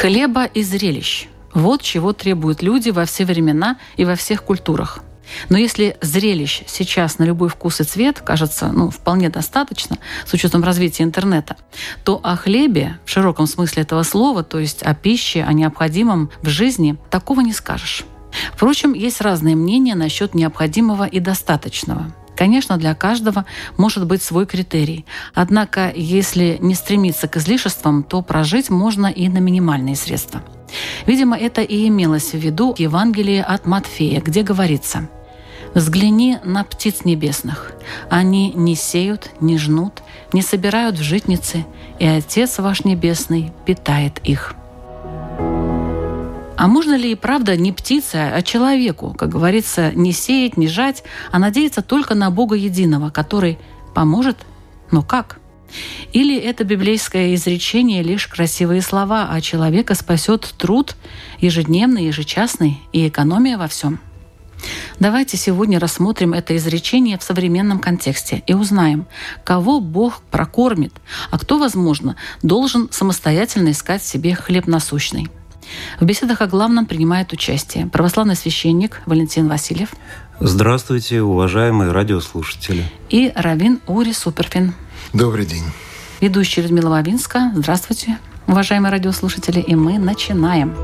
Хлеба и зрелищ. Вот чего требуют люди во все времена и во всех культурах. Но если зрелищ сейчас на любой вкус и цвет кажется ну, вполне достаточно, с учетом развития интернета, то о хлебе в широком смысле этого слова, то есть о пище, о необходимом в жизни, такого не скажешь. Впрочем, есть разные мнения насчет необходимого и достаточного. Конечно, для каждого может быть свой критерий. Однако, если не стремиться к излишествам, то прожить можно и на минимальные средства. Видимо, это и имелось в виду в Евангелии от Матфея, где говорится «Взгляни на птиц небесных. Они не сеют, не жнут, не собирают в житницы, и Отец ваш Небесный питает их». А можно ли и правда не птице, а человеку, как говорится, не сеять, не жать, а надеяться только на Бога Единого, который поможет? Но как? Или это библейское изречение лишь красивые слова, а человека спасет труд ежедневный, ежечасный и экономия во всем? Давайте сегодня рассмотрим это изречение в современном контексте и узнаем, кого Бог прокормит, а кто, возможно, должен самостоятельно искать себе хлеб насущный. В беседах о главном принимает участие православный священник Валентин Васильев. Здравствуйте, уважаемые радиослушатели. И Равин Ури Суперфин. Добрый день. Ведущая Людмила Вавинска. Здравствуйте, уважаемые радиослушатели. И мы начинаем.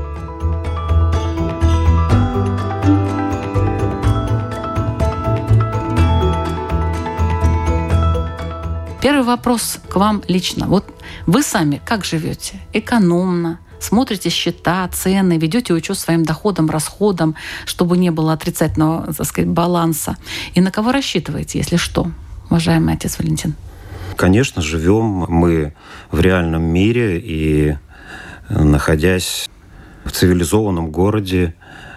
Первый вопрос к вам лично. Вот вы сами как живете? Экономно, смотрите счета, цены, ведете учет своим доходам, расходам, чтобы не было отрицательного, так сказать, баланса. И на кого рассчитываете, если что, уважаемый отец Валентин? Конечно, живем мы в реальном мире и находясь в цивилизованном городе,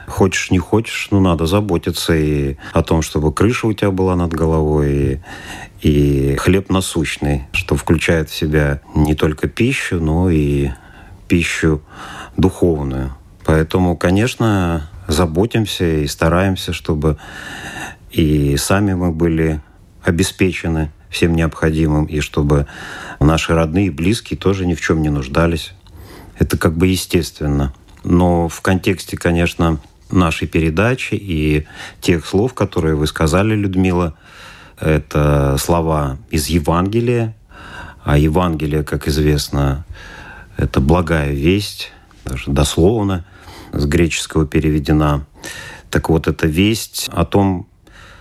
хочешь не хочешь, ну надо заботиться и о том, чтобы крыша у тебя была над головой, и, и хлеб насущный, что включает в себя не только пищу, но и пищу духовную. Поэтому, конечно, заботимся и стараемся, чтобы и сами мы были обеспечены всем необходимым, и чтобы наши родные и близкие тоже ни в чем не нуждались. Это как бы естественно. Но в контексте, конечно, нашей передачи и тех слов, которые вы сказали, Людмила, это слова из Евангелия. А Евангелие, как известно, это благая весть, даже дословно с греческого переведена. Так вот, это весть о том,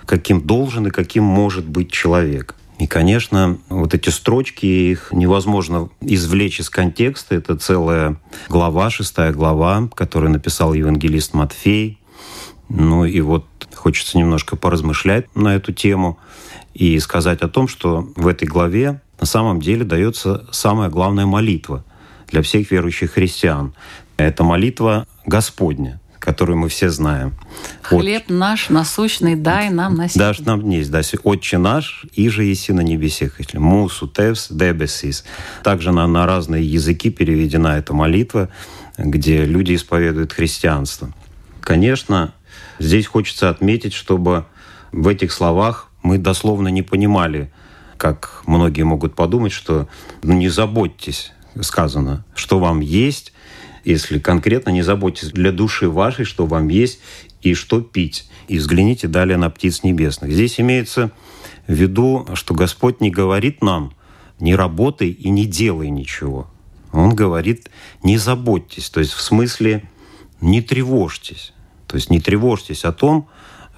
каким должен и каким может быть человек. И, конечно, вот эти строчки, их невозможно извлечь из контекста. Это целая глава, шестая глава, которую написал евангелист Матфей. Ну и вот хочется немножко поразмышлять на эту тему и сказать о том, что в этой главе на самом деле дается самая главная молитва для всех верующих христиан. Это молитва Господня, которую мы все знаем. Хлеб вот. наш насущный дай нам на сегодня. Дашь нам есть, да, Отче наш, и же еси на небесех. Мусу тевс дебесис. Также на, на разные языки переведена эта молитва, где люди исповедуют христианство. Конечно, здесь хочется отметить, чтобы в этих словах мы дословно не понимали, как многие могут подумать, что ну, не заботьтесь сказано, что вам есть, если конкретно не заботитесь для души вашей, что вам есть и что пить. И взгляните далее на птиц небесных. Здесь имеется в виду, что Господь не говорит нам «не работай и не делай ничего». Он говорит «не заботьтесь», то есть в смысле «не тревожьтесь». То есть не тревожьтесь о том,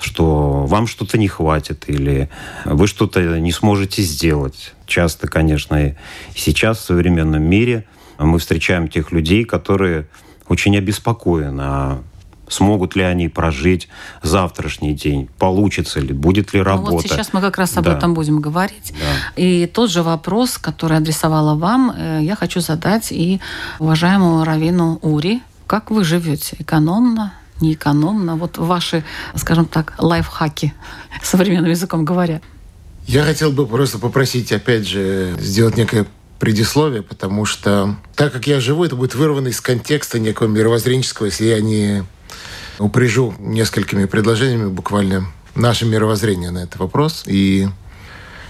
что вам что-то не хватит или вы что-то не сможете сделать. Часто, конечно, и сейчас в современном мире мы встречаем тех людей, которые очень обеспокоены, а смогут ли они прожить завтрашний день, получится ли, будет ли работа. Ну вот сейчас мы как раз об да. этом будем говорить. Да. И тот же вопрос, который адресовала вам, э, я хочу задать и уважаемому Равину Ури. Как вы живете? Экономно, неэкономно? Вот ваши, скажем так, лайфхаки, современным языком говоря. Я хотел бы просто попросить, опять же, сделать некое предисловие, потому что так как я живу, это будет вырвано из контекста некого мировоззренческого, если я не упряжу несколькими предложениями буквально наше мировоззрение на этот вопрос. И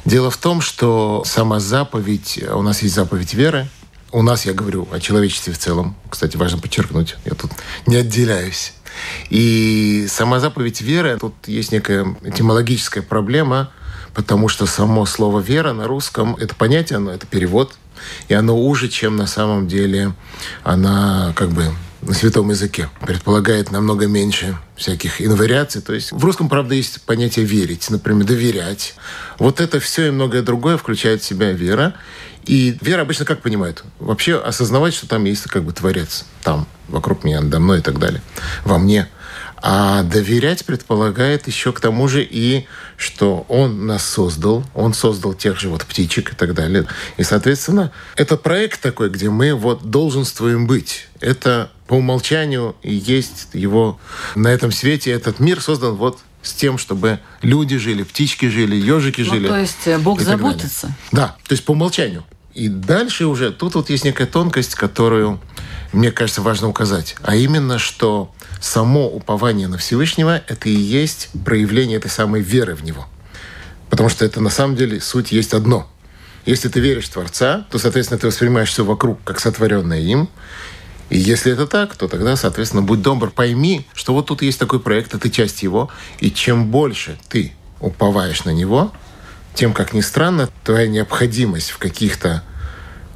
дело в том, что сама заповедь, у нас есть заповедь веры, у нас, я говорю о человечестве в целом, кстати, важно подчеркнуть, я тут не отделяюсь. И сама заповедь веры, тут есть некая этимологическая проблема, потому что само слово «вера» на русском – это понятие, оно, это перевод, и оно уже, чем на самом деле она как бы на святом языке. Предполагает намного меньше всяких инвариаций. То есть в русском, правда, есть понятие «верить», например, «доверять». Вот это все и многое другое включает в себя вера. И вера обычно как понимают? Вообще осознавать, что там есть как бы творец. Там, вокруг меня, надо мной и так далее. Во мне – а доверять предполагает еще к тому же и, что он нас создал, он создал тех же вот птичек и так далее. И, соответственно, это проект такой, где мы вот долженствуем быть. Это по умолчанию и есть его на этом свете. Этот мир создан вот с тем, чтобы люди жили, птички жили, ежики ну, жили. То есть э, Бог заботится. Далее. Да, то есть по умолчанию. И дальше уже тут вот есть некая тонкость, которую мне кажется важно указать, а именно, что само упование на Всевышнего – это и есть проявление этой самой веры в Него. Потому что это на самом деле суть есть одно. Если ты веришь в Творца, то, соответственно, ты воспринимаешь все вокруг как сотворенное им. И если это так, то тогда, соответственно, будь добр, пойми, что вот тут есть такой проект, это часть его. И чем больше ты уповаешь на него, тем, как ни странно, твоя необходимость в каких-то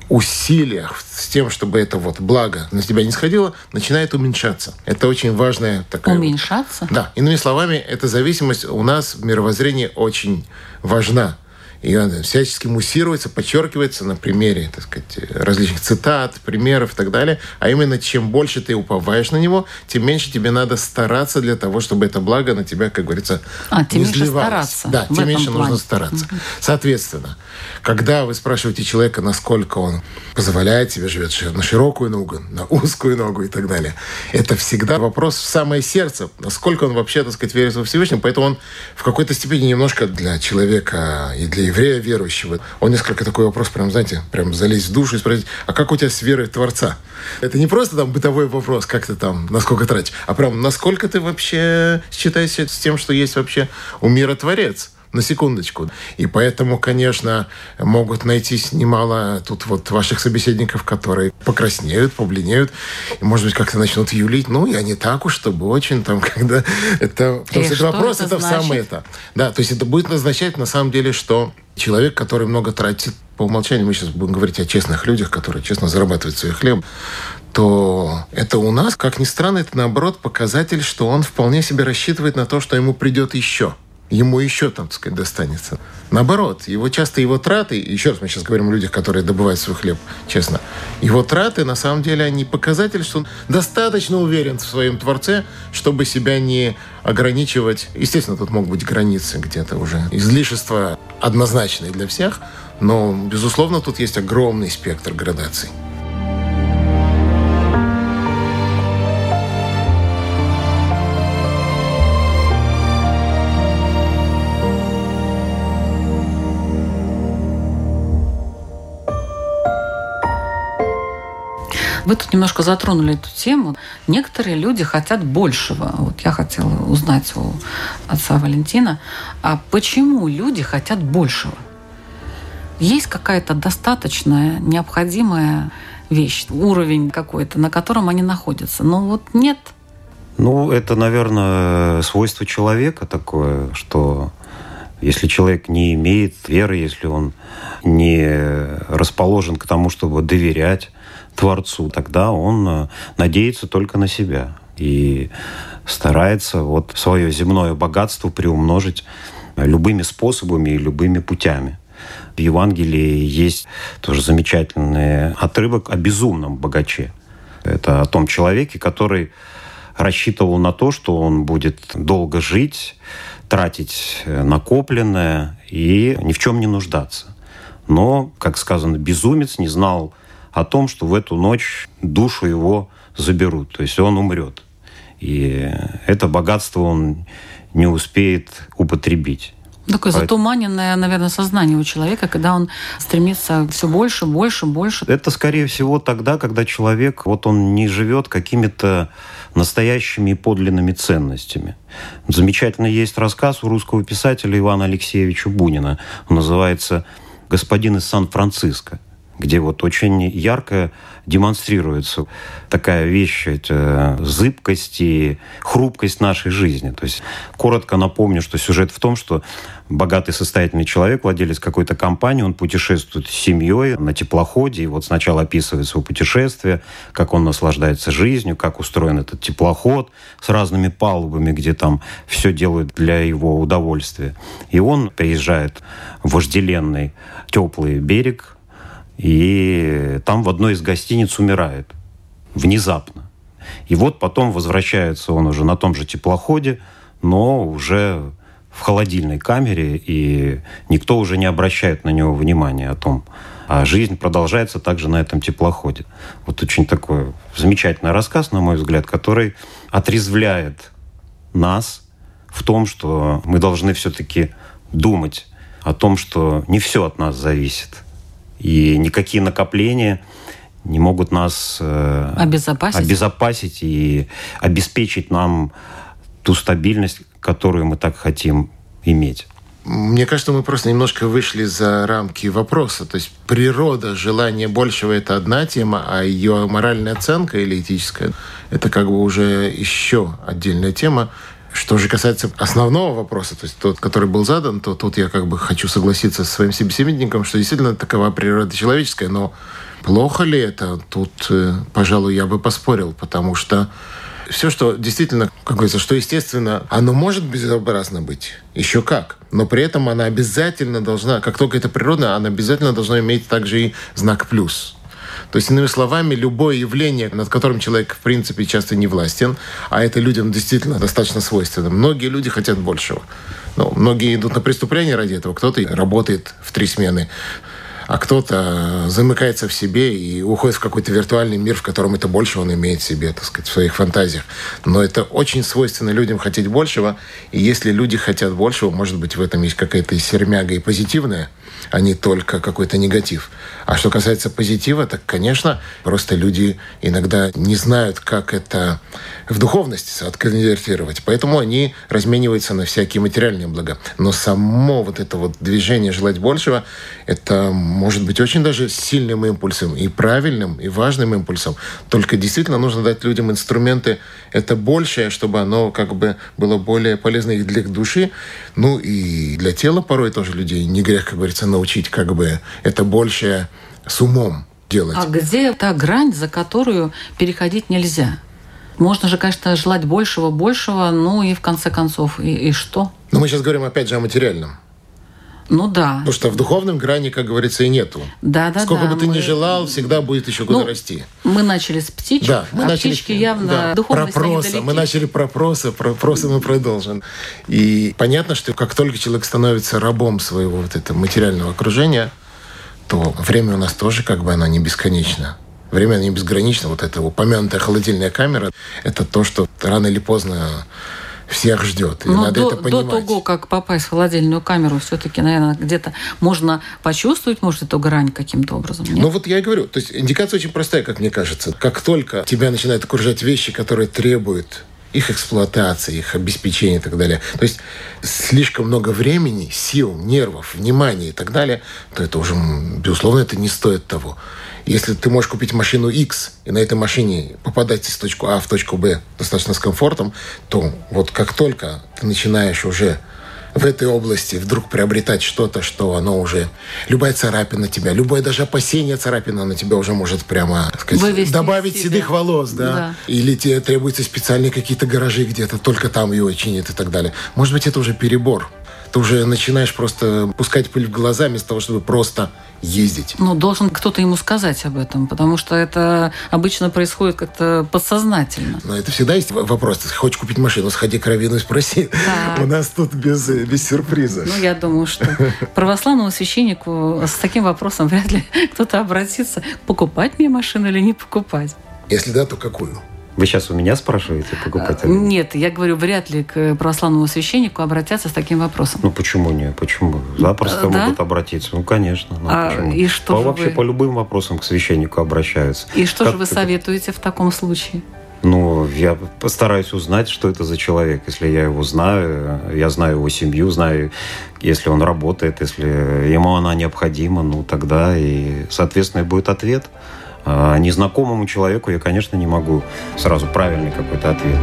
усилиях с тем, чтобы это вот благо на тебя не сходило, начинает уменьшаться. Это очень важная такая... Уменьшаться? Да. Иными словами, эта зависимость у нас в мировоззрении очень важна и она всячески муссируется, подчеркивается на примере, так сказать, различных цитат, примеров и так далее. А именно, чем больше ты уповаешь на него, тем меньше тебе надо стараться для того, чтобы это благо на тебя, как говорится, а, тем не меньше стараться. Да, тем меньше плане. нужно стараться. Угу. Соответственно, когда вы спрашиваете человека, насколько он позволяет себе живет на широкую ногу, на узкую ногу и так далее, это всегда вопрос в самое сердце, насколько он вообще, так сказать, верит во Всевышнего. Поэтому он в какой-то степени немножко для человека и для еврея верующего. Он несколько такой вопрос, прям, знаете, прям залезть в душу и спросить, а как у тебя с верой Творца? Это не просто там бытовой вопрос, как ты там, насколько тратишь, а прям, насколько ты вообще считаешься с тем, что есть вообще у мира Творец? На секундочку. И поэтому, конечно, могут найтись немало тут вот ваших собеседников, которые покраснеют, побледнеют, и, может быть, как-то начнут юлить. Ну, я не так уж, чтобы очень там, когда это... Потому что это вопрос, это, это в самое это. Да, то есть это будет означать, на самом деле, что человек, который много тратит по умолчанию, мы сейчас будем говорить о честных людях, которые честно зарабатывают свой хлеб, то это у нас, как ни странно, это наоборот показатель, что он вполне себе рассчитывает на то, что ему придет еще ему еще, там, так сказать, достанется. Наоборот, его часто его траты, еще раз мы сейчас говорим о людях, которые добывают свой хлеб, честно, его траты, на самом деле, они показатель, что он достаточно уверен в своем Творце, чтобы себя не ограничивать. Естественно, тут могут быть границы где-то уже. Излишества однозначные для всех, но, безусловно, тут есть огромный спектр градаций. Вы тут немножко затронули эту тему. Некоторые люди хотят большего. Вот я хотела узнать у отца Валентина, а почему люди хотят большего? Есть какая-то достаточная, необходимая вещь, уровень какой-то, на котором они находятся. Но вот нет. Ну, это, наверное, свойство человека такое, что если человек не имеет веры, если он не расположен к тому, чтобы доверять, Творцу, тогда он э, надеется только на себя и старается вот свое земное богатство приумножить любыми способами и любыми путями. В Евангелии есть тоже замечательный отрывок о безумном богаче. Это о том человеке, который рассчитывал на то, что он будет долго жить, тратить э, накопленное и ни в чем не нуждаться. Но, как сказано, безумец не знал о том, что в эту ночь душу его заберут, то есть он умрет. И это богатство он не успеет употребить. Такое затуманенное, наверное, сознание у человека, когда он стремится все больше, больше, больше. Это, скорее всего, тогда, когда человек, вот он не живет какими-то настоящими и подлинными ценностями. Замечательно есть рассказ у русского писателя Ивана Алексеевича Бунина. Он называется «Господин из Сан-Франциско» где вот очень ярко демонстрируется такая вещь, это зыбкость и хрупкость нашей жизни. То есть коротко напомню, что сюжет в том, что богатый состоятельный человек, владелец какой-то компании, он путешествует с семьей на теплоходе, и вот сначала описывает свое путешествие, как он наслаждается жизнью, как устроен этот теплоход с разными палубами, где там все делают для его удовольствия. И он приезжает в вожделенный теплый берег и там в одной из гостиниц умирает внезапно. И вот потом возвращается он уже на том же теплоходе, но уже в холодильной камере, и никто уже не обращает на него внимания о том, а жизнь продолжается также на этом теплоходе. Вот очень такой замечательный рассказ, на мой взгляд, который отрезвляет нас в том, что мы должны все-таки думать о том, что не все от нас зависит. И никакие накопления не могут нас э, обезопасить. обезопасить и обеспечить нам ту стабильность, которую мы так хотим иметь. Мне кажется, мы просто немножко вышли за рамки вопроса. То есть природа, желание большего – это одна тема, а ее моральная оценка или этическая – это как бы уже еще отдельная тема. Что же касается основного вопроса, то есть тот, который был задан, то тут я как бы хочу согласиться со своим собеседником, что действительно такова природа человеческая, но плохо ли это? Тут, э, пожалуй, я бы поспорил, потому что все, что действительно, как говорится, что естественно, оно может безобразно быть. Еще как. Но при этом она обязательно должна, как только это природно, она обязательно должна иметь также и знак плюс. То есть, иными словами, любое явление, над которым человек, в принципе, часто не властен, а это людям действительно достаточно свойственно. Многие люди хотят большего. Ну, многие идут на преступление ради этого, кто-то работает в три смены а кто-то замыкается в себе и уходит в какой-то виртуальный мир, в котором это больше он имеет себе, так сказать, в своих фантазиях. Но это очень свойственно людям хотеть большего, и если люди хотят большего, может быть, в этом есть какая-то сермяга и позитивная, а не только какой-то негатив. А что касается позитива, так, конечно, просто люди иногда не знают, как это в духовности отконвертировать. Поэтому они размениваются на всякие материальные блага. Но само вот это вот движение желать большего, это может быть очень даже сильным импульсом и правильным, и важным импульсом. Только действительно нужно дать людям инструменты это большее, чтобы оно как бы было более полезно и для души, ну и для тела порой тоже людей. Не грех, как говорится, научить как бы это большее с умом делать. А где та грань, за которую переходить нельзя? Можно же, конечно, желать большего, большего, ну и в конце концов, и, и что? Но мы сейчас говорим опять же о материальном. Ну да. Потому что в духовном грани, как говорится, и нету. Да, да, Сколько да, бы ты мы... ни желал, всегда будет еще куда ну, расти. Мы начали с птичек, да, мы а начали, птички явно да, недалеки. Мы начали про проса, про проса мы продолжим. И понятно, что как только человек становится рабом своего вот этого материального окружения, то время у нас тоже как бы оно не бесконечно. Время не безгранично. Вот эта упомянутая холодильная камера, это то, что рано или поздно всех ждет. И Но надо до, это понимать. до того, как попасть в холодильную камеру, все-таки, наверное, где-то можно почувствовать, может, эту грань каким-то образом. Нет? Ну вот я и говорю, то есть индикация очень простая, как мне кажется. Как только тебя начинают окружать вещи, которые требуют их эксплуатации, их обеспечения и так далее. То есть слишком много времени, сил, нервов, внимания и так далее, то это уже, безусловно, это не стоит того. Если ты можешь купить машину X и на этой машине попадать из точки А в точку Б достаточно с комфортом, то вот как только ты начинаешь уже в этой области вдруг приобретать что-то, что оно уже... Любая царапина тебя, любое даже опасение царапина на тебя уже может прямо сказать, Вывести добавить седых волос, да? Да. Или тебе требуются специальные какие-то гаражи где-то, только там его чинят и так далее. Может быть, это уже перебор. Ты уже начинаешь просто пускать пыль в глаза вместо того, чтобы просто ездить. Ну, должен кто-то ему сказать об этом, потому что это обычно происходит как-то подсознательно. Но это всегда есть вопрос. Ты хочешь купить машину, сходи к Равину и спроси. Так. У нас тут без, без сюрприза. Ну, я думаю, что православному священнику с таким вопросом вряд ли кто-то обратится, покупать мне машину или не покупать. Если да, то какую? Вы сейчас у меня спрашиваете, покупать или нет? Я говорю, вряд ли к православному священнику обратятся с таким вопросом. Ну почему нет? Почему? Запросто Да? могут обратиться. Ну, конечно. Ну, А, почему? и что по, же вообще вы- по любым вопросам к священнику обращаются. И что Как же вы советуете в таком случае? Ну, я постараюсь узнать, что это за человек. Если я его знаю, я знаю его семью, знаю, если он работает, если ему она необходима, ну, тогда и, соответственно, будет ответ. А незнакомому человеку я, конечно, не могу сразу правильный какой-то ответ.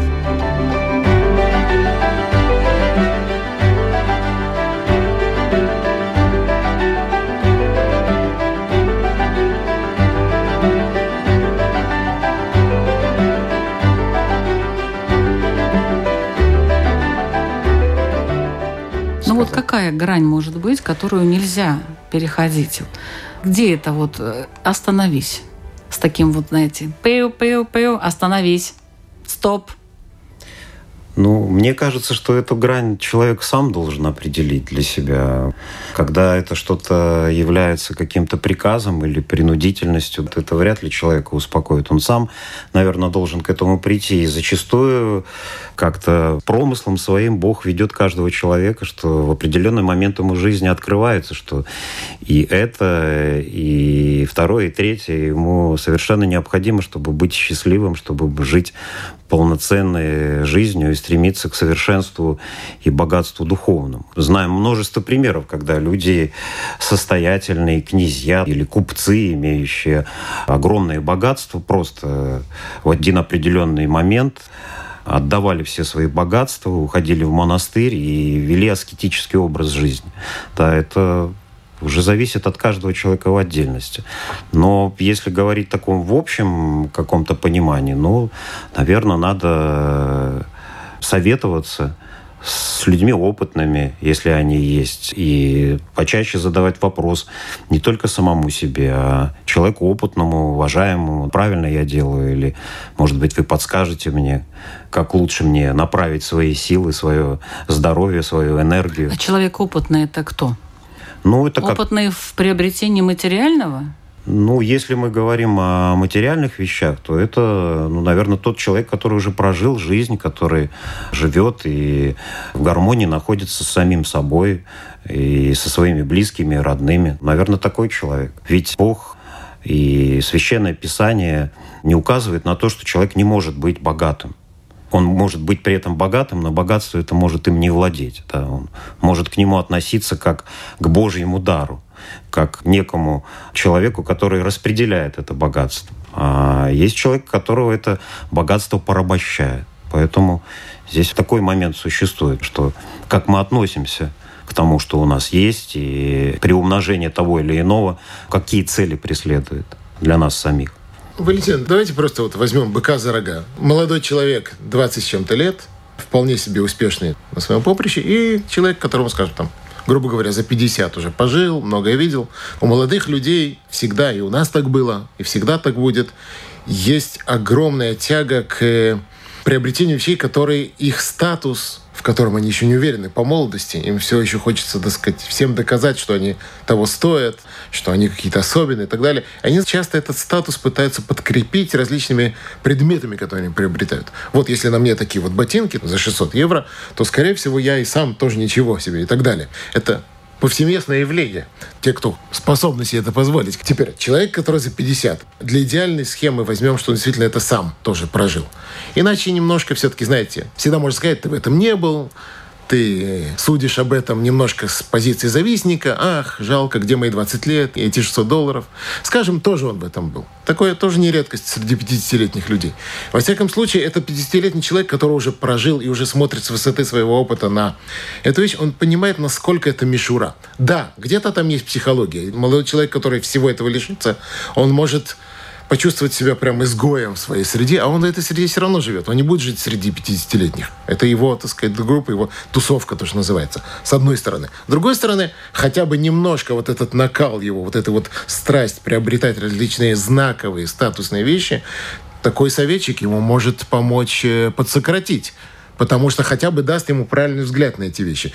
Ну вот какая грань может быть, которую нельзя переходить? Где это вот э, остановись? С таким вот, знаете, пеу, пеу, пеу, остановись, стоп. Ну, мне кажется, что эту грань человек сам должен определить для себя. Когда это что-то является каким-то приказом или принудительностью, это вряд ли человека успокоит. Он сам, наверное, должен к этому прийти. И зачастую как-то промыслом своим Бог ведет каждого человека, что в определенный момент ему жизни открывается, что и это, и второе, и третье ему совершенно необходимо, чтобы быть счастливым, чтобы жить полноценной жизнью и стремиться к совершенству и богатству духовному. Знаем множество примеров, когда люди состоятельные, князья или купцы, имеющие огромное богатство, просто в один определенный момент отдавали все свои богатства, уходили в монастырь и вели аскетический образ жизни. Да, это уже зависит от каждого человека в отдельности. Но если говорить таком в общем каком-то понимании, ну, наверное, надо советоваться с людьми опытными, если они есть, и почаще задавать вопрос не только самому себе, а человеку опытному, уважаемому, правильно я делаю, или, может быть, вы подскажете мне, как лучше мне направить свои силы, свое здоровье, свою энергию. А человек опытный это кто? Ну, это как Опытный в приобретении материального? Ну, если мы говорим о материальных вещах, то это, ну, наверное, тот человек, который уже прожил жизнь, который живет и в гармонии находится с самим собой и со своими близкими, родными. Наверное, такой человек. Ведь Бог и Священное Писание не указывает на то, что человек не может быть богатым. Он может быть при этом богатым, но богатство это может им не владеть. Да? Он может к нему относиться как к Божьему дару, как некому человеку, который распределяет это богатство. А есть человек, которого это богатство порабощает. Поэтому здесь такой момент существует, что как мы относимся к тому, что у нас есть, и при умножении того или иного, какие цели преследует для нас самих. Валентин, давайте просто вот возьмем быка за рога. Молодой человек, 20 с чем-то лет, вполне себе успешный на своем поприще, и человек, которому, скажем, там, грубо говоря, за 50 уже пожил, многое видел. У молодых людей всегда, и у нас так было, и всегда так будет, есть огромная тяга к приобретению вещей, которые их статус, в котором они еще не уверены по молодости, им все еще хочется, так сказать, всем доказать, что они того стоят, что они какие-то особенные и так далее. Они часто этот статус пытаются подкрепить различными предметами, которые они приобретают. Вот если на мне такие вот ботинки за 600 евро, то, скорее всего, я и сам тоже ничего себе и так далее. Это повсеместное явление. Те, кто способны себе это позволить. Теперь, человек, который за 50, для идеальной схемы возьмем, что он действительно это сам тоже прожил. Иначе немножко все-таки, знаете, всегда можно сказать, ты в этом не был, ты судишь об этом немножко с позиции завистника. Ах, жалко, где мои 20 лет, эти 600 долларов. Скажем, тоже он в этом был. Такое тоже не редкость среди 50-летних людей. Во всяком случае, это 50-летний человек, который уже прожил и уже смотрит с высоты своего опыта на эту вещь. Он понимает, насколько это мишура. Да, где-то там есть психология. Молодой человек, который всего этого лишится, он может почувствовать себя прям изгоем в своей среде, а он в этой среде все равно живет. Он не будет жить среди 50-летних. Это его, так сказать, группа, его тусовка, то, что называется. С одной стороны. С другой стороны, хотя бы немножко вот этот накал его, вот эта вот страсть приобретать различные знаковые, статусные вещи, такой советчик ему может помочь э, подсократить потому что хотя бы даст ему правильный взгляд на эти вещи.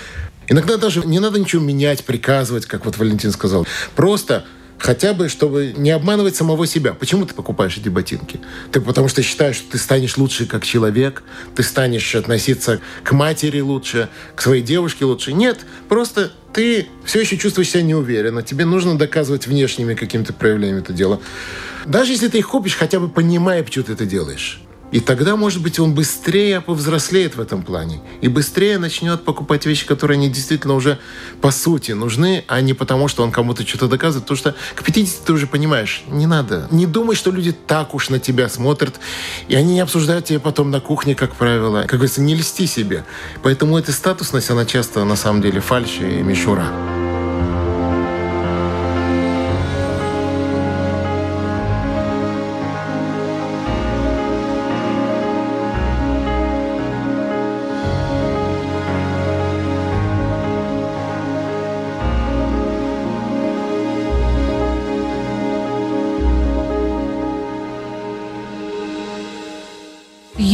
Иногда даже не надо ничего менять, приказывать, как вот Валентин сказал. Просто Хотя бы, чтобы не обманывать самого себя. Почему ты покупаешь эти ботинки? Ты потому что считаешь, что ты станешь лучше как человек, ты станешь относиться к матери лучше, к своей девушке лучше. Нет, просто ты все еще чувствуешь себя неуверенно. Тебе нужно доказывать внешними какими-то проявлениями это дело. Даже если ты их купишь, хотя бы понимая, почему ты это делаешь. И тогда, может быть, он быстрее повзрослеет в этом плане. И быстрее начнет покупать вещи, которые они действительно уже по сути нужны, а не потому, что он кому-то что-то доказывает. Потому что к 50 ты уже понимаешь, не надо. Не думай, что люди так уж на тебя смотрят. И они не обсуждают тебя потом на кухне, как правило. Как говорится, не льсти себе. Поэтому эта статусность, она часто на самом деле фальшь и мишура.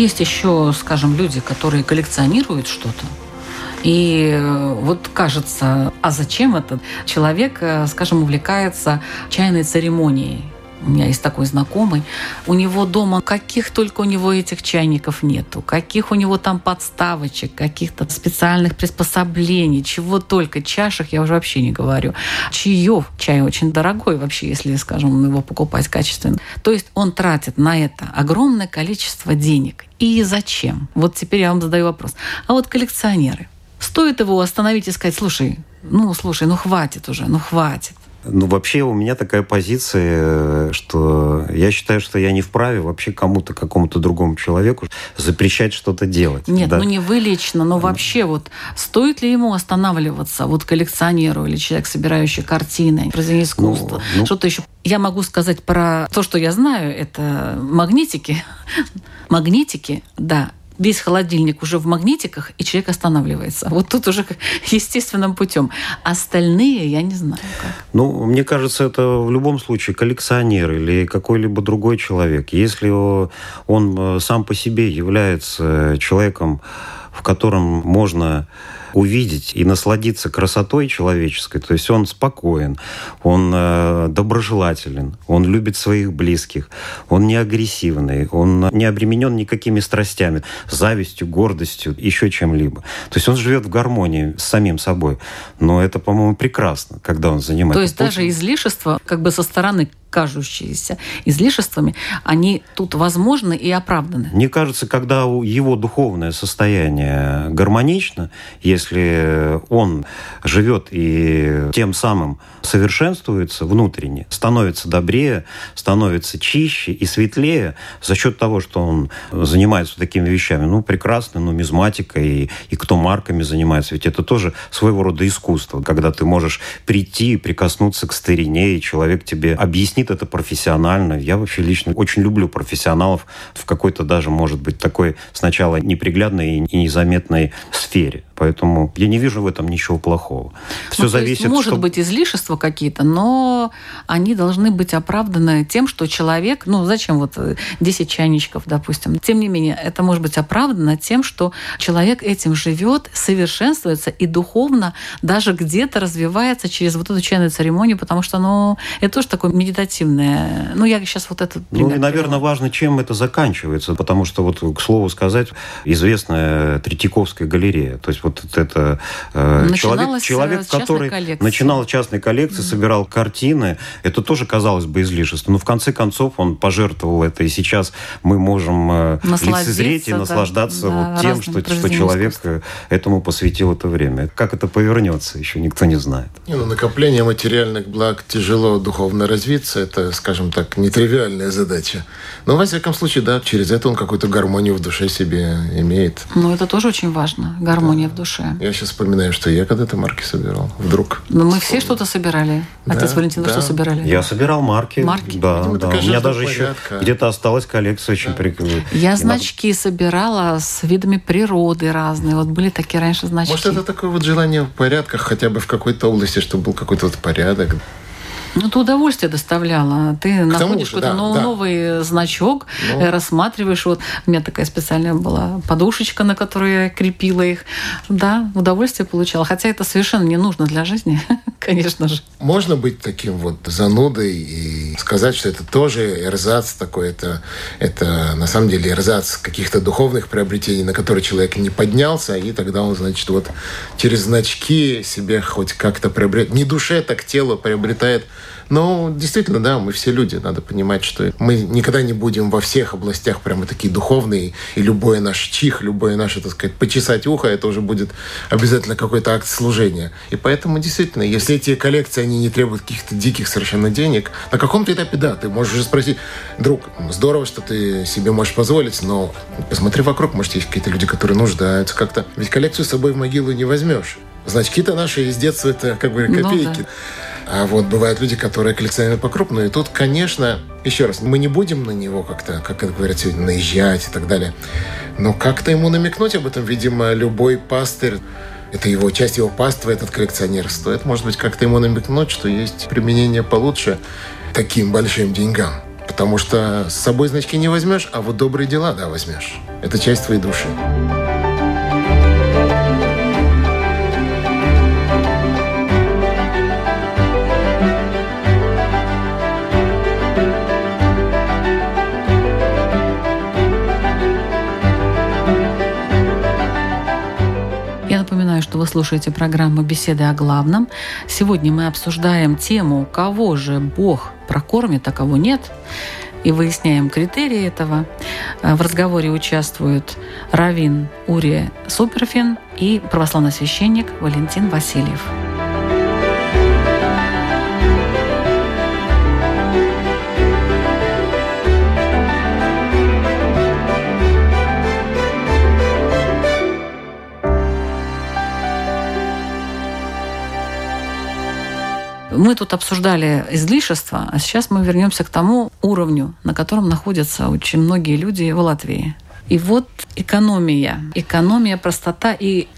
Есть еще, скажем, люди, которые коллекционируют что-то. И э, вот кажется, а зачем этот человек, э, скажем, увлекается чайной церемонией? У меня есть такой знакомый. У него дома каких только у него этих чайников нету, каких у него там подставочек, каких-то специальных приспособлений, чего только. Чашек я уже вообще не говорю. Чаев. Чай очень дорогой вообще, если, скажем, его покупать качественно. То есть он тратит на это огромное количество денег. И зачем? Вот теперь я вам задаю вопрос. А вот коллекционеры. Стоит его остановить и сказать, слушай, ну, слушай, ну хватит уже, ну хватит. Ну, вообще у меня такая позиция, что я считаю, что я не вправе вообще кому-то, какому-то другому человеку запрещать что-то делать. Нет, да. ну не вы лично, но вообще вот стоит ли ему останавливаться, вот коллекционеру или человек, собирающий картины, произведения искусства, ну, ну... что-то еще. Я могу сказать про то, что я знаю, это магнитики. магнитики, да, весь холодильник уже в магнитиках, и человек останавливается. Вот тут уже естественным путем. Остальные я не знаю как. Ну, мне кажется, это в любом случае коллекционер или какой-либо другой человек. Если он э, сам по себе является человеком, в котором можно увидеть и насладиться красотой человеческой. То есть он спокоен, он э, доброжелателен, он любит своих близких, он не агрессивный, он не обременен никакими страстями, завистью, гордостью, еще чем-либо. То есть он живет в гармонии с самим собой. Но это, по-моему, прекрасно, когда он занимается. То есть даже излишество как бы со стороны кажущиеся излишествами, они тут возможны и оправданы. Мне кажется, когда его духовное состояние гармонично, если он живет и тем самым совершенствуется внутренне, становится добрее, становится чище и светлее за счет того, что он занимается такими вещами. Ну, прекрасно, нумизматика и, и кто марками занимается. Ведь это тоже своего рода искусство, когда ты можешь прийти и прикоснуться к старине, и человек тебе объяснит это профессионально. Я вообще лично очень люблю профессионалов в какой-то даже, может быть, такой сначала неприглядной и незаметной сфере. Поэтому я не вижу в этом ничего плохого. Все ну, зависит. Есть, может чтобы... быть излишества какие-то, но они должны быть оправданы тем, что человек, ну зачем вот 10 э, чайничков, допустим. Тем не менее, это может быть оправдано тем, что человек этим живет, совершенствуется и духовно даже где-то развивается через вот эту чайную церемонию, потому что, ну, это тоже такое медитативное. Ну, я сейчас вот это. Ну, и, наверное, важно, чем это заканчивается, потому что вот, к слову сказать, известная Третьяковская галерея, то есть вот это э, человек, человек который коллекции. начинал частной коллекции, mm-hmm. собирал картины. Это тоже казалось бы излишество. Но в конце концов он пожертвовал это, и сейчас мы можем э, лицезреть и да, наслаждаться да, вот тем, что, что человек искусства. этому посвятил это время. Как это повернется, еще никто не знает. Не, ну, накопление материальных благ тяжело духовно развиться. это, скажем так, нетривиальная задача. Но, во всяком случае, да, через это он какую-то гармонию в душе себе имеет. Ну, это тоже очень важно, гармония в душе. Я сейчас вспоминаю, что я когда-то марки собирал. Вдруг. Но мы все что-то собирали. Отец Да, Валентин, вы да. что собирали? Я собирал марки. Марки? Да, Видимо, да. У меня даже еще порядка. где-то осталась коллекция очень прикольная. Я значки собирала с видами природы разные. Вот были такие раньше значки. Может, это такое вот желание в порядках, хотя бы в какой-то области, чтобы был какой-то вот порядок. Ну, ты удовольствие доставляла. Ты находишь же, какой-то да, нов- да. новый значок, Ну. э, рассматриваешь. Вот у меня такая специальная была подушечка, на которую я крепила их. Да, удовольствие получала. Хотя это совершенно не нужно для жизни, конечно же. Можно быть таким вот занудой и сказать, что это тоже эрзац такой, это, это на самом деле эрзац каких-то духовных приобретений, на которые человек не поднялся, и тогда он, значит, вот через значки себе хоть как-то приобретает, не душе, так тело приобретает. Но действительно, да, мы все люди, надо понимать, что мы никогда не будем во всех областях прямо такие духовные, и любой наш чих, любое наше, так сказать, почесать ухо, это уже будет обязательно какой-то акт служения. И поэтому действительно, если эти коллекции, они не требуют каких-то диких совершенно денег, на каком-то этапе, да, ты можешь уже спросить, друг, здорово, что ты себе можешь позволить, но посмотри вокруг, может, есть какие-то люди, которые нуждаются как-то. Ведь коллекцию с собой в могилу не возьмешь. Значки-то наши из детства это как бы Ну копейки. да. А вот бывают люди, которые коллекционируют по-крупному. И тут, конечно, еще раз, мы не будем на него как-то, как это говорят сегодня, наезжать и так далее. Но как-то ему намекнуть об этом, видимо, любой пастырь, это его часть его паства, этот коллекционер, стоит, может быть, как-то ему намекнуть, что есть применение получше таким большим деньгам. Потому что с собой значки не возьмешь, а вот добрые дела, да, возьмешь. Это часть твоей души. Вы слушаете программу «Беседы о главном». Сегодня мы обсуждаем тему «Кого же Бог прокормит, а кого нет?» и выясняем критерии этого. Э, В разговоре участвуют Равин Урия Суперфин и православный священник Валентин Васильев. Мы тут обсуждали излишество, а сейчас мы вернемся к тому уровню, на котором находятся очень многие люди в Латвии. И вот экономия. Экономия, простота и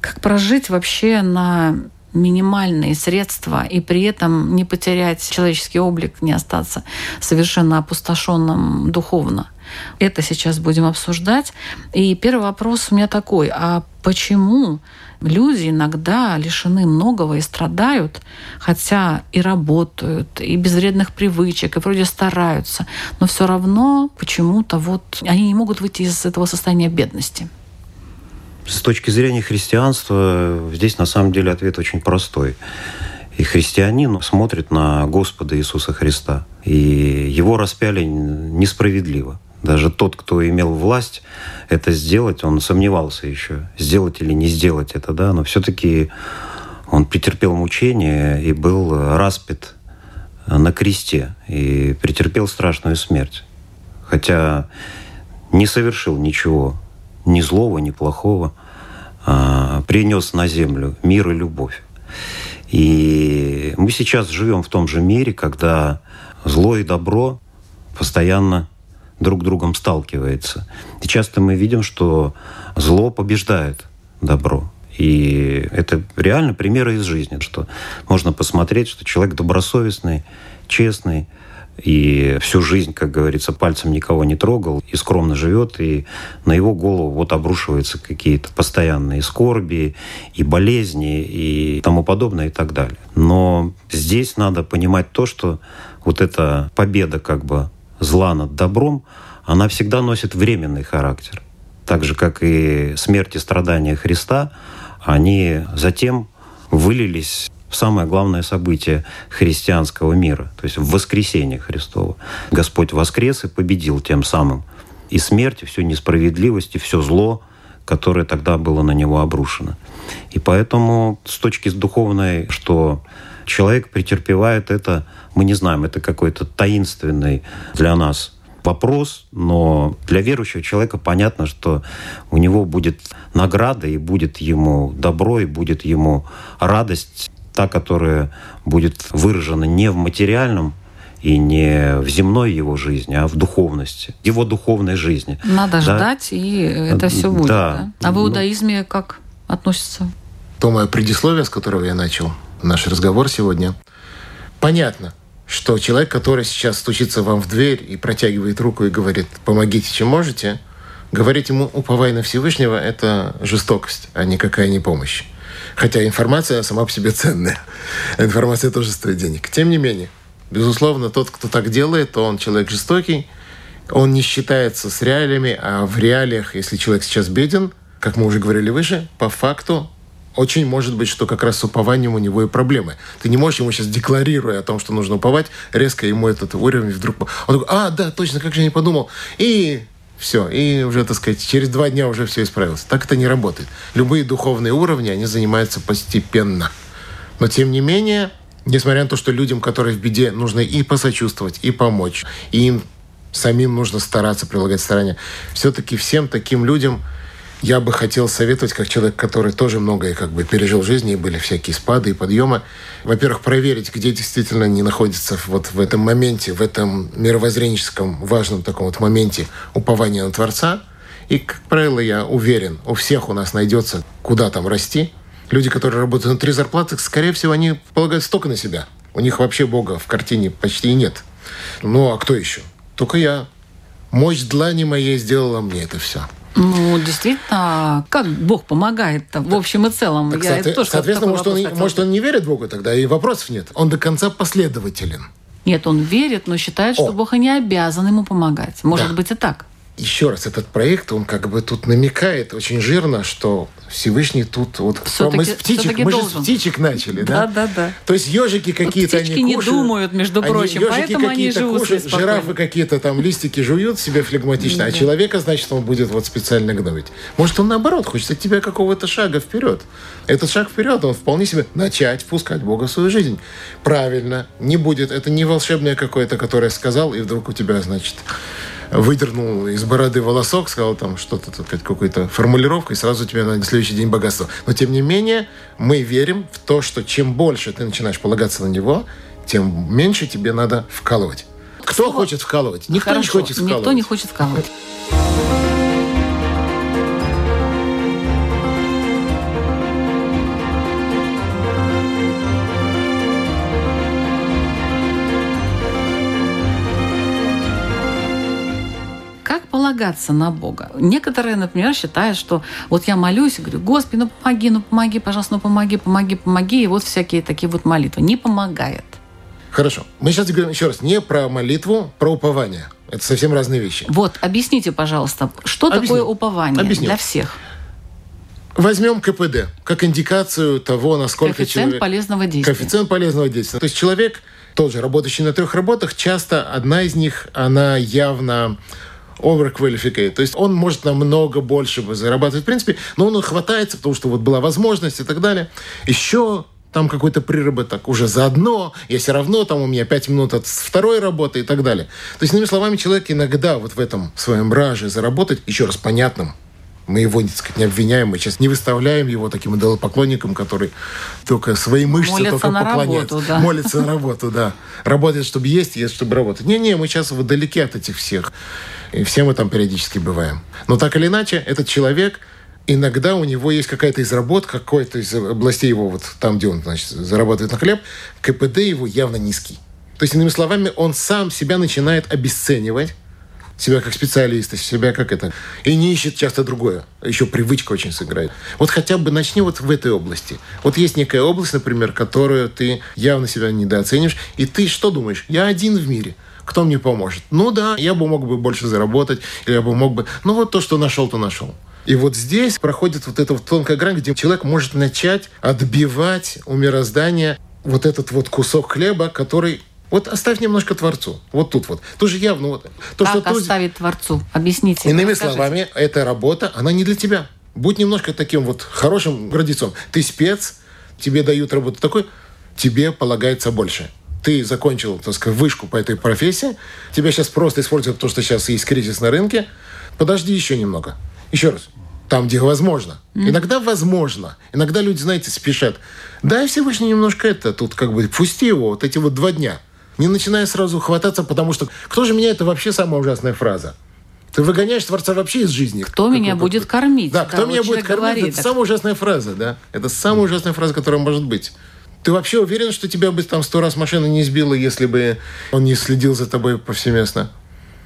как прожить вообще на минимальные средства и при этом не потерять человеческий облик, не остаться совершенно опустошенным духовно. Это сейчас будем обсуждать. И первый вопрос у меня такой. А почему люди иногда лишены многого и страдают, хотя и работают, и без вредных привычек, и вроде стараются, но все равно почему-то вот они не могут выйти из этого состояния бедности? С точки зрения христианства здесь на самом деле ответ очень простой. И христианин смотрит на Господа Иисуса Христа. И его распяли несправедливо. Даже тот, кто имел власть это сделать, он сомневался еще, сделать или не сделать это, да, но все-таки он претерпел мучение и был распят на кресте и претерпел страшную смерть. Хотя не совершил ничего, ни злого, ни плохого, а принес на землю мир и любовь. И мы сейчас живем в том же мире, когда зло и добро постоянно друг другом сталкивается. И часто мы видим, что зло побеждает добро. И это реально примеры из жизни, что можно посмотреть, что человек добросовестный, честный, и всю жизнь, как говорится, пальцем никого не трогал, и скромно живет, и на его голову вот обрушиваются какие-то постоянные скорби, и болезни, и тому подобное, и так далее. Но здесь надо понимать то, что вот эта победа как бы зла над добром, она всегда носит временный характер. Так же, как и смерть и страдания Христа, они затем вылились в самое главное событие христианского мира, то есть в воскресение Христово. Господь воскрес и победил тем самым и смерть, и всю несправедливость, и все зло, которое тогда было на него обрушено. И поэтому с точки духовной, что человек претерпевает это, мы не знаем, это какой-то таинственный для нас вопрос, но для верующего человека понятно, что у него будет награда, и будет ему добро, и будет ему радость, та, которая будет выражена не в материальном и не в земной его жизни, а в духовности, его духовной жизни. Надо да? ждать, и это все будет. Да. да? А в ну. иудаизме как относится? То мое предисловие, с которого я начал наш разговор сегодня, понятно, что человек, который сейчас стучится вам в дверь и протягивает руку и говорит, помогите, чем можете, говорить ему, уповай на Всевышнего, это жестокость, а никакая не помощь. Хотя информация сама по себе ценная. Информация тоже стоит денег. Тем не менее, безусловно, тот, кто так делает, то он человек жестокий, он не считается с реалиями, а в реалиях, если человек сейчас беден, как мы уже говорили выше, по факту очень может быть, что как раз с упованием у него и проблемы. Ты не можешь ему сейчас, декларируя о том, что нужно уповать, резко ему этот уровень вдруг... Он такой, а, да, точно, как же я не подумал. И все, и уже, так сказать, через два дня уже все исправилось. Так это не работает. Любые духовные уровни, они занимаются постепенно. Но, тем не менее, несмотря на то, что людям, которые в беде, нужно и посочувствовать, и помочь, и им самим нужно стараться, прилагать старания, все-таки всем таким людям – я бы хотел советовать, как человек, который тоже многое как бы пережил в жизни, и были всякие спады и подъемы. Во-первых, проверить, где действительно не находится вот в этом моменте, в этом мировоззренческом важном таком вот моменте упования на Творца. И, как правило, я уверен, у всех у нас найдется, куда там расти. Люди, которые работают на три зарплаты, скорее всего, они полагаются только на себя. У них вообще Бога в картине почти нет. Ну, а кто еще? Только я. Мощь длани моей сделала мне это все. Ну, действительно, как Бог помогает в общем и целом? Так, Я тоже соответственно, может он, может, он не верит Богу тогда, и вопросов нет. Он до конца последователен. Нет, он верит, но считает, что О. Бог и не обязан ему помогать. Может да. быть и так еще раз, этот проект, он как бы тут намекает очень жирно, что Всевышний тут вот мы с птичек, мы же с птичек начали, да? Да, да, да. То есть ежики какие-то они кушают. не думают, между прочим, они, поэтому они живут кушают, жирафы какие-то там листики жуют себе флегматично, а да. а человека, значит, он будет вот специально гнобить. Может, он наоборот хочет от тебя какого-то шага вперед. Этот шаг вперед, он вполне себе начать впускать Бога в свою жизнь. Правильно, не будет. Это не волшебное какое-то, которое сказал, и вдруг у тебя, значит, выдернул из бороды волосок, сказал там что-то, какую-то формулировку, и сразу у тебя на следующий день богатство. Но, тем не менее, мы верим в то, что чем больше ты начинаешь полагаться на него, тем меньше тебе надо вкалывать. Кто Слово... хочет вкалывать? Никто Хорошо. не хочет вкалывать. Никто не хочет вкалывать. Полагаться на Бога. Некоторые, например, считают, что вот я молюсь и говорю, Господи, ну помоги, ну помоги, пожалуйста, ну помоги, помоги, помоги. И вот всякие такие вот молитвы. Не помогает. Хорошо. Мы сейчас говорим еще раз не про молитву, про упование. Это совсем разные вещи. Вот, объясните, пожалуйста, что Объясню. такое упование Объясню. для всех? Возьмем КПД как индикацию того, насколько Коэффициент человек... полезного действия. Коэффициент полезного действия. То есть человек, тот же работающий на трех работах, часто одна из них, она явно overqualificate. То есть он может намного больше зарабатывать, в принципе, но он хватается, потому что вот была возможность и так далее. Еще там какой-то приработок уже заодно, я все равно, там у меня 5 минут от второй работы и так далее. То есть, иными словами, человек иногда вот в этом своем раже заработать, еще раз понятным, мы его, так сказать, не обвиняем, мы сейчас не выставляем его таким идолопоклонником, который только свои мышцы Молится только на поклоняет. Работу, да. Молится на работу, да. Работает, чтобы есть, есть, чтобы работать. Не-не, мы сейчас вот далеки от этих всех. И все мы там периодически бываем. Но так или иначе, этот человек иногда у него есть какая-то изработка, какой-то из областей его, вот там, где он, значит, зарабатывает на хлеб, КПД его явно низкий. То есть, иными словами, он сам себя начинает обесценивать, себя как специалиста, себя как это, и не ищет часто другое. Еще привычка очень сыграет. Вот хотя бы начни вот в этой области. Вот есть некая область, например, которую ты явно себя недооценишь, и ты что думаешь? Я один в мире – кто мне поможет? Ну да, я бы мог бы больше заработать, или я бы мог бы... Ну вот то, что нашел, то нашел. И вот здесь проходит вот эта вот тонкая грань, где человек может начать отбивать у мироздания вот этот вот кусок хлеба, который вот оставь немножко Творцу. Вот тут вот. Тоже явно вот. То, как что оставить тут... Творцу? Объясните. Иными расскажите. словами, эта работа, она не для тебя. Будь немножко таким вот хорошим градицом. Ты спец, тебе дают работу такой, тебе полагается больше. Ты закончил, так сказать, вышку по этой профессии, тебя сейчас просто используют, потому что сейчас есть кризис на рынке. Подожди еще немного. Еще раз. Там, где возможно. Mm. Иногда возможно. Иногда люди, знаете, спешат. Дай Всевышний немножко это, тут как бы пусти его, вот эти вот два дня. Не начиная сразу хвататься, потому что кто же меня, это вообще самая ужасная фраза. Ты выгоняешь Творца вообще из жизни. Кто меня будет кормить? Да, кто меня будет кормить? Говорит, это самая ужасная фраза, да. Это самая ужасная фраза, которая может быть. Ты вообще уверен, что тебя бы там сто раз машина не сбила, если бы он не следил за тобой повсеместно?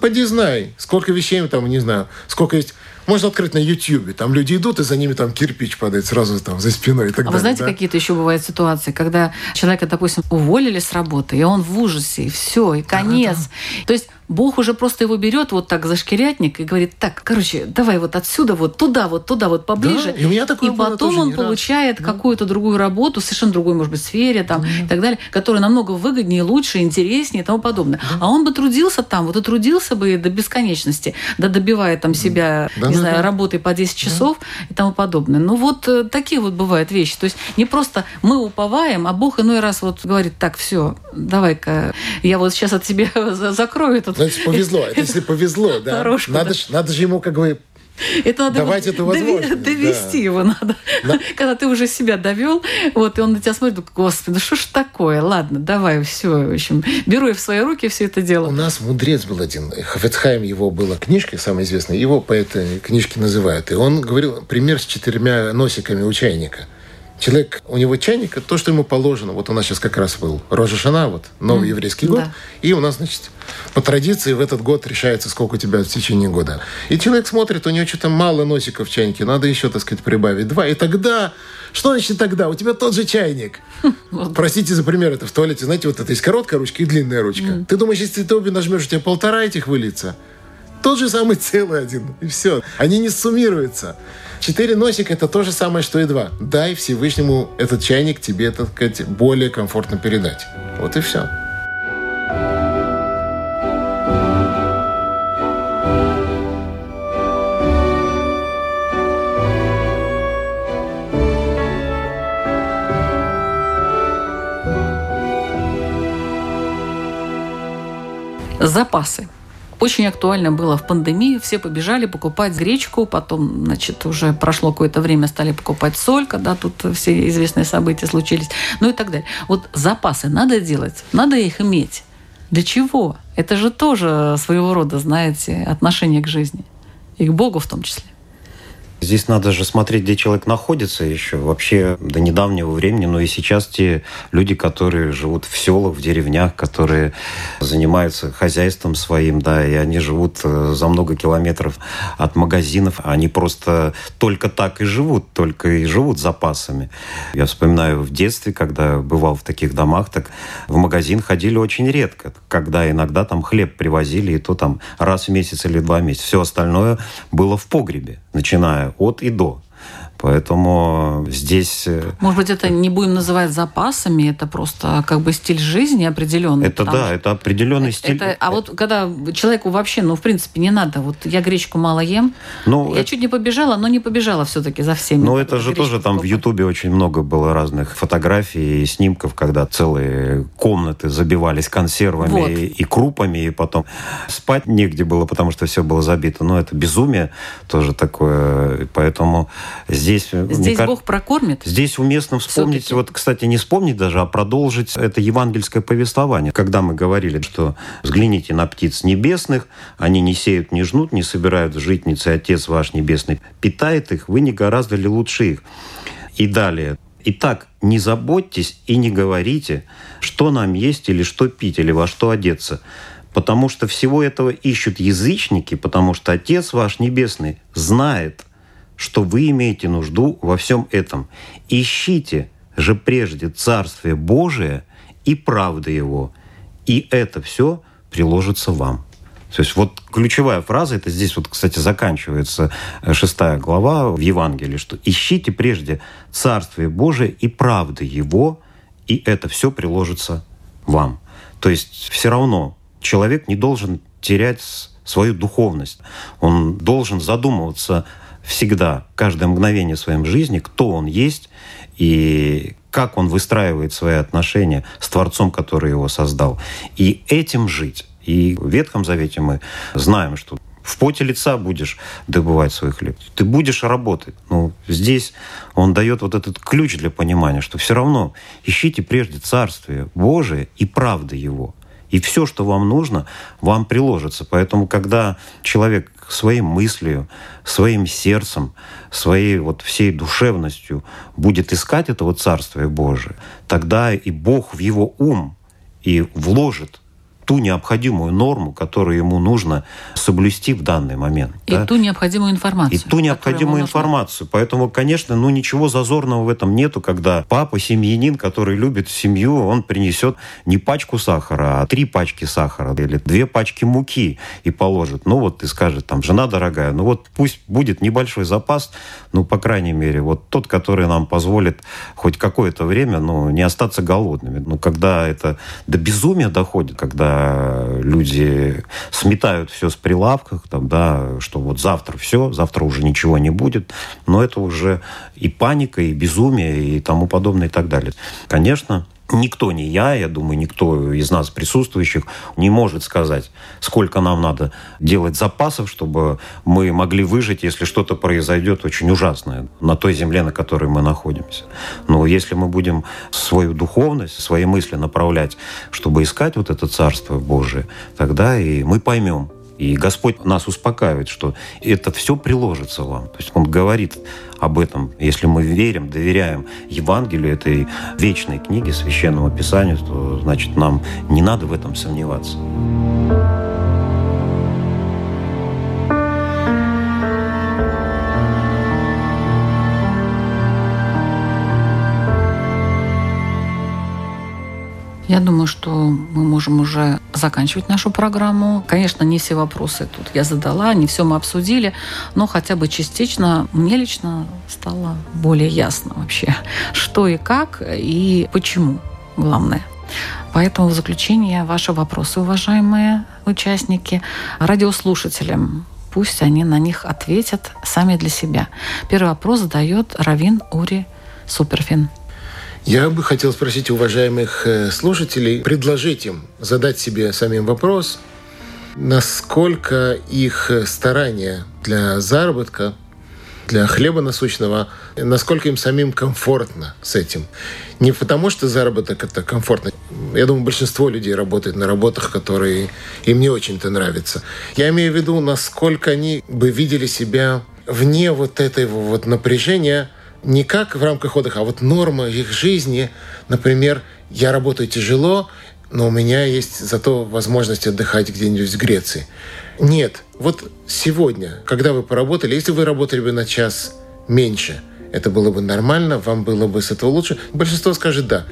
Поди знай, сколько вещей там, не знаю, сколько есть можно открыть на YouTube. Там люди идут, и за ними там кирпич падает сразу там за спиной и так а далее. вы знаете, да? какие-то еще бывают ситуации, когда человека, допустим, уволили с работы, и он в ужасе, и все, и конец. Да, да. То есть Бог уже просто его берет вот так за шкирятник и говорит, так, короче, давай вот отсюда, вот туда, вот туда, вот поближе. Да, и у меня такое и потом он получает раз. какую-то другую работу, совершенно другой, может быть, сфере там, mm и так далее, которая намного выгоднее, лучше, интереснее и тому подобное. Да. А он бы трудился там, вот и трудился бы до бесконечности, да добивая там себя, да, не знаю, работой по 10 часов и тому подобное. Ну вот э, такие вот бывают вещи. То есть не просто мы уповаем, а Бог иной раз вот говорит, так, все, давай-ка, я вот сейчас от тебя закрою этот Значит, повезло. Это если повезло, да. Надо, да. Ж, надо же ему как бы это надо давать эту возможность. Довести да. его надо. Да. Когда ты уже себя довел, вот, и он на тебя смотрит, господи, что ж такое? Ладно, давай, все, в общем, беру я в свои руки все это дело. У нас мудрец был один, Хафецхайм его была книжка, самая известная, его по этой книжке называют. И он говорил пример с четырьмя носиками у чайника. Человек, у него чайник, то, что ему положено. Вот у нас сейчас как раз был Рожа вот новый mm. еврейский год. Да. И у нас, значит, по традиции в этот год решается, сколько у тебя в течение года. И человек смотрит, у него что-то мало носиков в чайнике, надо еще, так сказать, прибавить два. И тогда, что значит тогда? У тебя тот же чайник. Простите за пример, это в туалете, знаете, вот это есть короткая ручка и длинная ручка. Ты думаешь, если ты обе нажмешь, у тебя полтора этих выльется? Тот же самый целый один, и все. Они не суммируются. Четыре носика – это то же самое, что и два. Дай Всевышнему этот чайник тебе, так сказать, более комфортно передать. Вот и все. Запасы очень актуально было в пандемии. Все побежали покупать гречку, потом, значит, уже прошло какое-то время, стали покупать соль, когда тут все известные события случились, ну и так далее. Вот запасы надо делать, надо их иметь. Для чего? Это же тоже своего рода, знаете, отношение к жизни. И к Богу в том числе. Здесь надо же смотреть, где человек находится еще. Вообще до недавнего времени, но и сейчас те люди, которые живут в селах, в деревнях, которые занимаются хозяйством своим, да, и они живут э, за много километров от магазинов, они просто только так и живут, только и живут запасами. Я вспоминаю в детстве, когда бывал в таких домах, так в магазин ходили очень редко, когда иногда там хлеб привозили, и то там раз в месяц или два месяца. Все остальное было в погребе, начиная от и до. Поэтому здесь... Э, Может быть, это не будем называть запасами, это просто как бы стиль жизни определенный. Это да, это определенный стиль. Это, а вот когда человеку вообще, ну, в принципе, не надо. Вот я гречку мало ем, ну, я это... чуть не побежала, но не побежала все-таки за всеми. Ну, это же тоже там в Ютубе очень много было разных фотографий и снимков, когда целые комнаты забивались консервами вот. и, и крупами, и потом спать негде было, потому что все было забито. Но это безумие тоже такое. Поэтому здесь здесь... Э, здесь Бог прокормит? Здесь уместно вспомнить, вот, кстати, не вспомнить даже, а продолжить это евангельское повествование. Когда мы говорили, что взгляните на птиц небесных, они не сеют, не жнут, не собирают в житницы, Отец ваш Небесный питает их, вы не гораздо ли лучше их? И далее. Итак, не заботьтесь и не говорите, что нам есть или что пить, или во что одеться, потому что всего этого ищут язычники, потому что Отец ваш Небесный знает – что вы имеете нужду во всем этом. Ищите же прежде Царствие Божие и правды Его, и это все приложится вам. То есть вот ключевая фраза, это здесь вот, кстати, заканчивается э, шестая глава в Евангелии, что «Ищите прежде Царствие Божие и правды Его, и это все приложится вам». То есть все равно человек не должен терять свою духовность. Он должен задумываться всегда, каждое мгновение в своем жизни, кто он есть и как он выстраивает свои отношения с Творцом, который его создал. И этим жить. И в Ветхом Завете мы знаем, что в поте лица будешь добывать свой хлеб. Ты будешь работать. Ну, здесь он дает вот этот ключ для понимания, что все равно ищите прежде Царствие Божие и правды Его. И все, что вам нужно, вам приложится. Поэтому, когда человек своей мыслью, своим сердцем, своей вот всей душевностью будет искать этого Царствия Божие, тогда и Бог в его ум и вложит ту необходимую норму, которую ему нужно соблюсти в данный момент. И да? ту необходимую информацию. И ту необходимую информацию. Поэтому, конечно, ну ничего зазорного в этом нету, когда папа, семьянин, который любит семью, он принесет не пачку сахара, а три пачки сахара или две пачки муки и положит. Ну вот и скажет, там, жена дорогая, ну вот пусть будет небольшой запас, ну, по крайней мере, вот тот, который нам позволит хоть какое-то время, ну, не остаться голодными. Ну, когда это до безумия доходит, когда люди сметают все с прилавках, там, да, что вот завтра все, завтра уже ничего не будет, но это уже и паника, и безумие, и тому подобное, и так далее. Конечно, Никто, не я, я думаю, никто из нас присутствующих не может сказать, сколько нам надо делать запасов, чтобы мы могли выжить, если что-то произойдет очень ужасное на той земле, на которой мы находимся. Но если мы будем свою духовность, свои мысли направлять, чтобы искать вот это Царство Божие, тогда и мы поймем, и Господь нас успокаивает, что это все приложится вам. То есть Он говорит об этом. Если мы верим, доверяем Евангелию, этой вечной книге, Священному Писанию, то значит нам не надо в этом сомневаться. Я думаю, что мы можем уже заканчивать нашу программу. Конечно, не все вопросы тут я задала, не все мы обсудили, но хотя бы частично мне лично стало более ясно вообще, что и как и почему, главное. Поэтому в заключение ваши вопросы, уважаемые участники, радиослушателям, пусть они на них ответят сами для себя. Первый вопрос задает Равин Ури Суперфин. Я бы хотел спросить уважаемых э, слушателей, предложить им задать себе самим вопрос, насколько их старания для заработка, для хлеба насущного, насколько им самим комфортно с этим. Не потому, что заработок это комфортно. Я думаю, большинство людей работает на работах, которые им не очень-то нравятся. Я имею в виду, насколько они бы видели себя вне вот этого вот напряжения – не как в рамках отдыха, а вот норма их жизни. Например, я работаю тяжело, но у меня есть зато возможность отдыхать где-нибудь в Греции. Нет, вот сегодня, когда вы поработали, если вы работали бы на час меньше, это было бы нормально, вам было бы с этого лучше. Большинство скажет «да».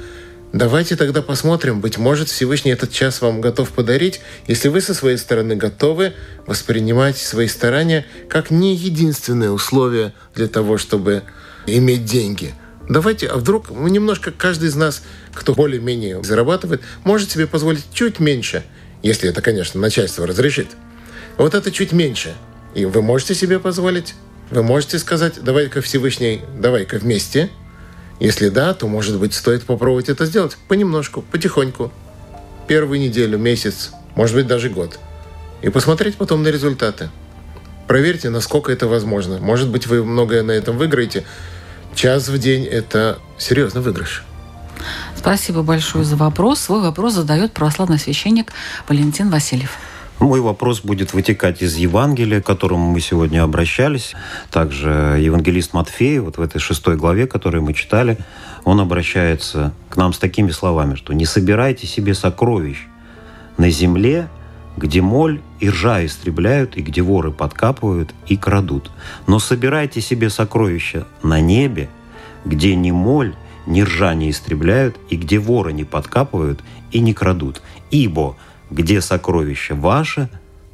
Давайте тогда посмотрим, быть может, Всевышний этот час вам готов подарить, если вы со своей стороны готовы воспринимать свои старания как не единственное условие для того, чтобы иметь деньги. Давайте, а вдруг мы немножко, каждый из нас, кто более-менее зарабатывает, может себе позволить чуть меньше, если это, конечно, начальство разрешит. Вот это чуть меньше. И вы можете себе позволить, вы можете сказать, давай-ка Всевышний, давай-ка вместе. Если да, то, может быть, стоит попробовать это сделать понемножку, потихоньку. Первую неделю, месяц, может быть, даже год. И посмотреть потом на результаты. Проверьте, насколько это возможно. Может быть, вы многое на этом выиграете, час в день – это серьезный выигрыш. Спасибо большое за вопрос. Свой вопрос задает православный священник Валентин Васильев. Мой вопрос будет вытекать из Евангелия, к которому мы сегодня обращались. Также евангелист Матфей, вот в этой шестой главе, которую мы читали, он обращается к нам с такими словами, что «не собирайте себе сокровищ на земле, где моль и ржа истребляют, и где воры подкапывают и крадут. Но собирайте себе сокровища на небе, где ни моль, ни ржа не истребляют, и где воры не подкапывают и не крадут. Ибо где сокровище ваше,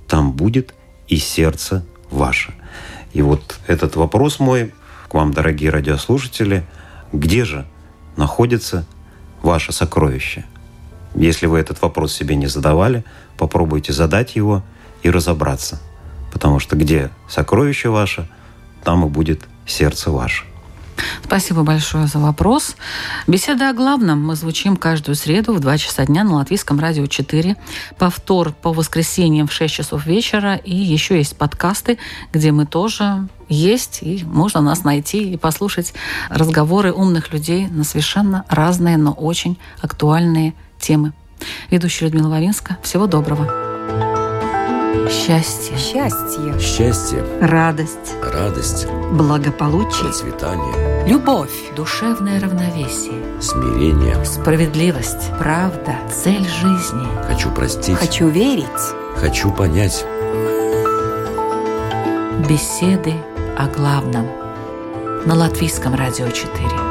там будет и сердце ваше. И вот этот вопрос мой к вам, дорогие радиослушатели, где же находится ваше сокровище? Если вы этот вопрос себе не задавали, попробуйте задать его и разобраться. Потому что где сокровище ваше, там и будет сердце ваше. Спасибо большое за вопрос. Беседа о главном мы звучим каждую среду в 2 часа дня на Латвийском радио 4. Повтор по воскресеньям в 6 часов вечера. И еще есть подкасты, где мы тоже есть, и можно нас найти и послушать разговоры умных людей на совершенно разные, но очень актуальные темы. Ведущая Людмила Вавинска. Всего доброго. Счастье. Счастье. Счастье, Радость. радость, Благополучие. процветание, Любовь. Душевное равновесие. смирение. Справедливость. Правда. Цель жизни. Хочу простить. Хочу верить. Хочу понять. Беседы о главном. На Латвийском радио 4.